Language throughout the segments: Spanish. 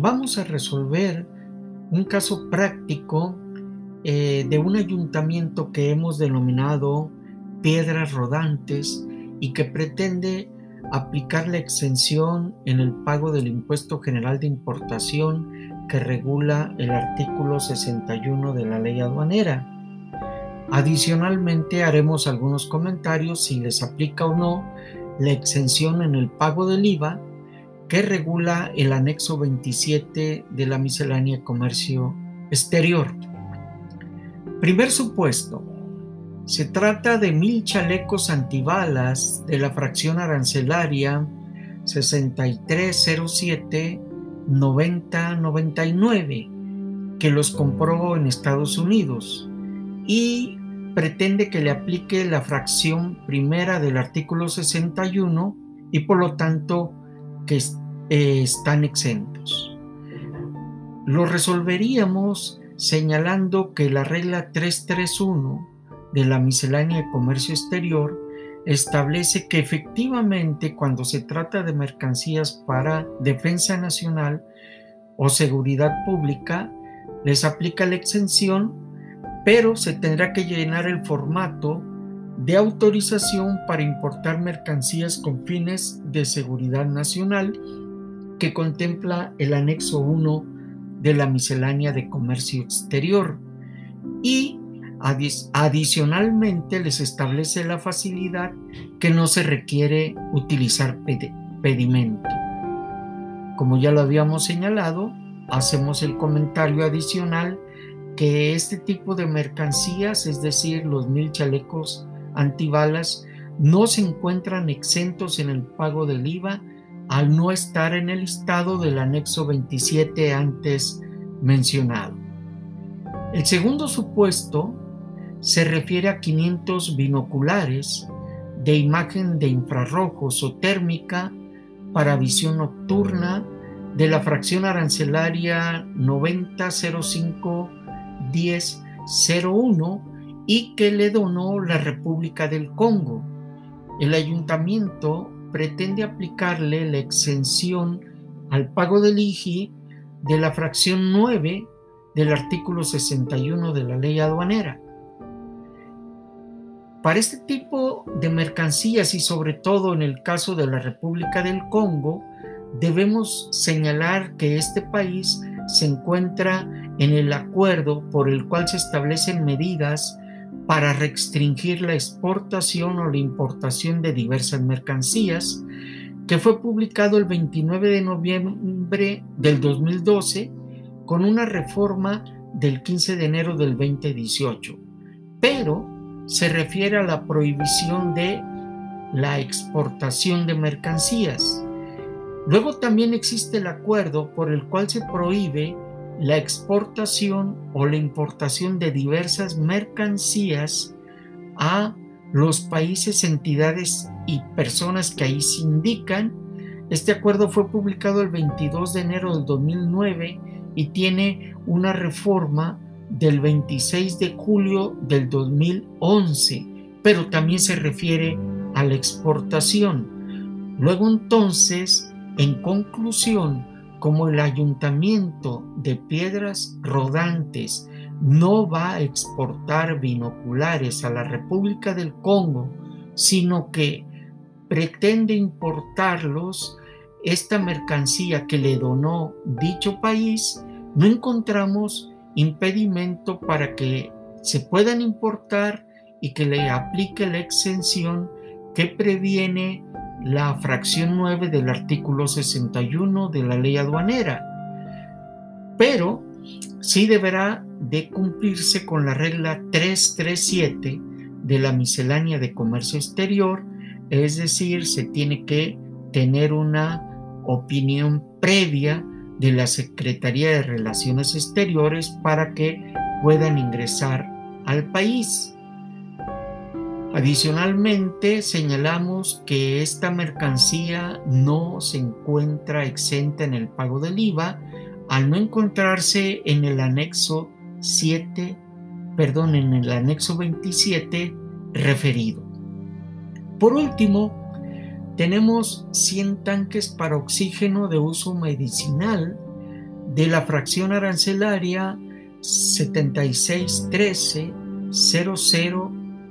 vamos a resolver un caso práctico eh, de un ayuntamiento que hemos denominado Piedras Rodantes y que pretende aplicar la exención en el pago del impuesto general de importación que regula el artículo 61 de la ley aduanera. Adicionalmente haremos algunos comentarios si les aplica o no la exención en el pago del IVA que regula el anexo 27 de la miscelánea comercio exterior. Primer supuesto. Se trata de mil chalecos antibalas de la fracción arancelaria 6307 9099 que los compró en Estados Unidos y pretende que le aplique la fracción primera del artículo 61 y por lo tanto que eh, están exentos. Lo resolveríamos señalando que la regla 331 de la miscelánea de comercio exterior establece que efectivamente cuando se trata de mercancías para defensa nacional o seguridad pública, les aplica la exención, pero se tendrá que llenar el formato de autorización para importar mercancías con fines de seguridad nacional que contempla el anexo 1 de la miscelánea de comercio exterior y adicionalmente les establece la facilidad que no se requiere utilizar pedimento. Como ya lo habíamos señalado, hacemos el comentario adicional que este tipo de mercancías, es decir, los mil chalecos antibalas no se encuentran exentos en el pago del IVA al no estar en el listado del anexo 27 antes mencionado. El segundo supuesto se refiere a 500 binoculares de imagen de infrarrojos o térmica para visión nocturna de la fracción arancelaria 9005 1001 y que le donó la República del Congo. El ayuntamiento pretende aplicarle la exención al pago del IGI de la fracción 9 del artículo 61 de la ley aduanera. Para este tipo de mercancías y sobre todo en el caso de la República del Congo, debemos señalar que este país se encuentra en el acuerdo por el cual se establecen medidas para restringir la exportación o la importación de diversas mercancías, que fue publicado el 29 de noviembre del 2012 con una reforma del 15 de enero del 2018, pero se refiere a la prohibición de la exportación de mercancías. Luego también existe el acuerdo por el cual se prohíbe la exportación o la importación de diversas mercancías a los países, entidades y personas que ahí se indican. Este acuerdo fue publicado el 22 de enero del 2009 y tiene una reforma del 26 de julio del 2011, pero también se refiere a la exportación. Luego entonces, en conclusión, como el ayuntamiento de piedras rodantes no va a exportar binoculares a la República del Congo, sino que pretende importarlos, esta mercancía que le donó dicho país, no encontramos impedimento para que se puedan importar y que le aplique la exención que previene la fracción 9 del artículo 61 de la ley aduanera, pero sí deberá de cumplirse con la regla 337 de la miscelánea de comercio exterior, es decir, se tiene que tener una opinión previa de la Secretaría de Relaciones Exteriores para que puedan ingresar al país. Adicionalmente, señalamos que esta mercancía no se encuentra exenta en el pago del IVA al no encontrarse en el anexo 7, perdón, en el anexo 27 referido. Por último, tenemos 100 tanques para oxígeno de uso medicinal de la fracción arancelaria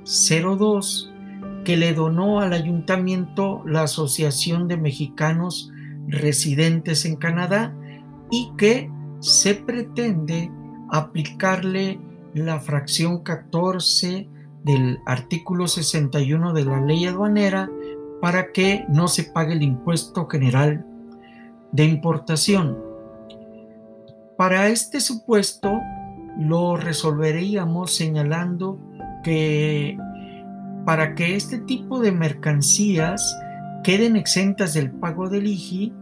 7613-0002 que le donó al ayuntamiento la Asociación de Mexicanos Residentes en Canadá y que se pretende aplicarle la fracción 14 del artículo 61 de la ley aduanera para que no se pague el impuesto general de importación. Para este supuesto lo resolveríamos señalando que para que este tipo de mercancías queden exentas del pago del IGI,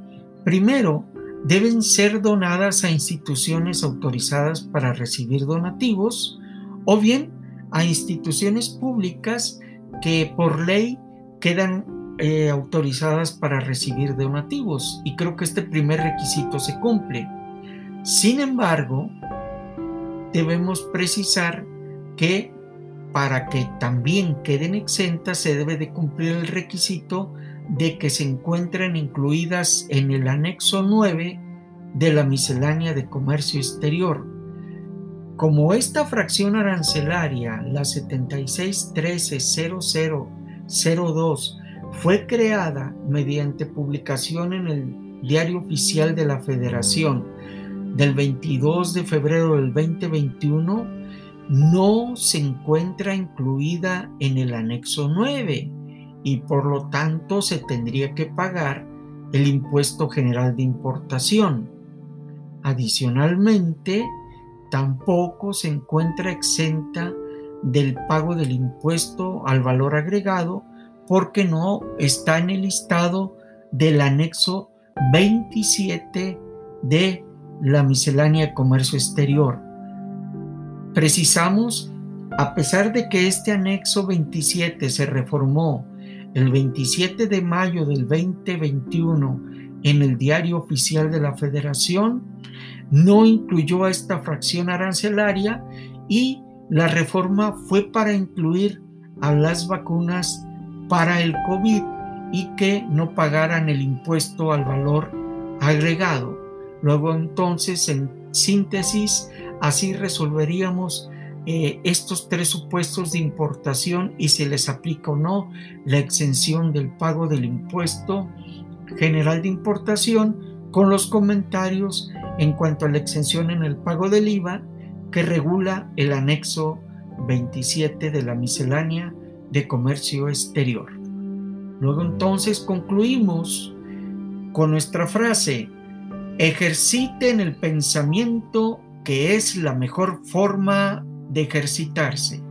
primero deben ser donadas a instituciones autorizadas para recibir donativos o bien a instituciones públicas que por ley quedan eh, autorizadas para recibir donativos y creo que este primer requisito se cumple. Sin embargo, debemos precisar que para que también queden exentas se debe de cumplir el requisito de que se encuentren incluidas en el anexo 9 de la miscelánea de comercio exterior. Como esta fracción arancelaria, la 76130002, fue creada mediante publicación en el Diario Oficial de la Federación del 22 de febrero del 2021, no se encuentra incluida en el anexo 9 y por lo tanto se tendría que pagar el impuesto general de importación. Adicionalmente, tampoco se encuentra exenta del pago del impuesto al valor agregado porque no está en el listado del anexo 27 de la miscelánea de comercio exterior. Precisamos, a pesar de que este anexo 27 se reformó el 27 de mayo del 2021 en el diario oficial de la Federación, no incluyó a esta fracción arancelaria y la reforma fue para incluir a las vacunas para el COVID y que no pagaran el impuesto al valor agregado. Luego entonces, en síntesis, así resolveríamos eh, estos tres supuestos de importación y se les aplica o no la exención del pago del impuesto general de importación con los comentarios en cuanto a la exención en el pago del IVA que regula el anexo 27 de la miscelánea de comercio exterior. Luego entonces concluimos con nuestra frase, ejerciten el pensamiento que es la mejor forma de ejercitarse.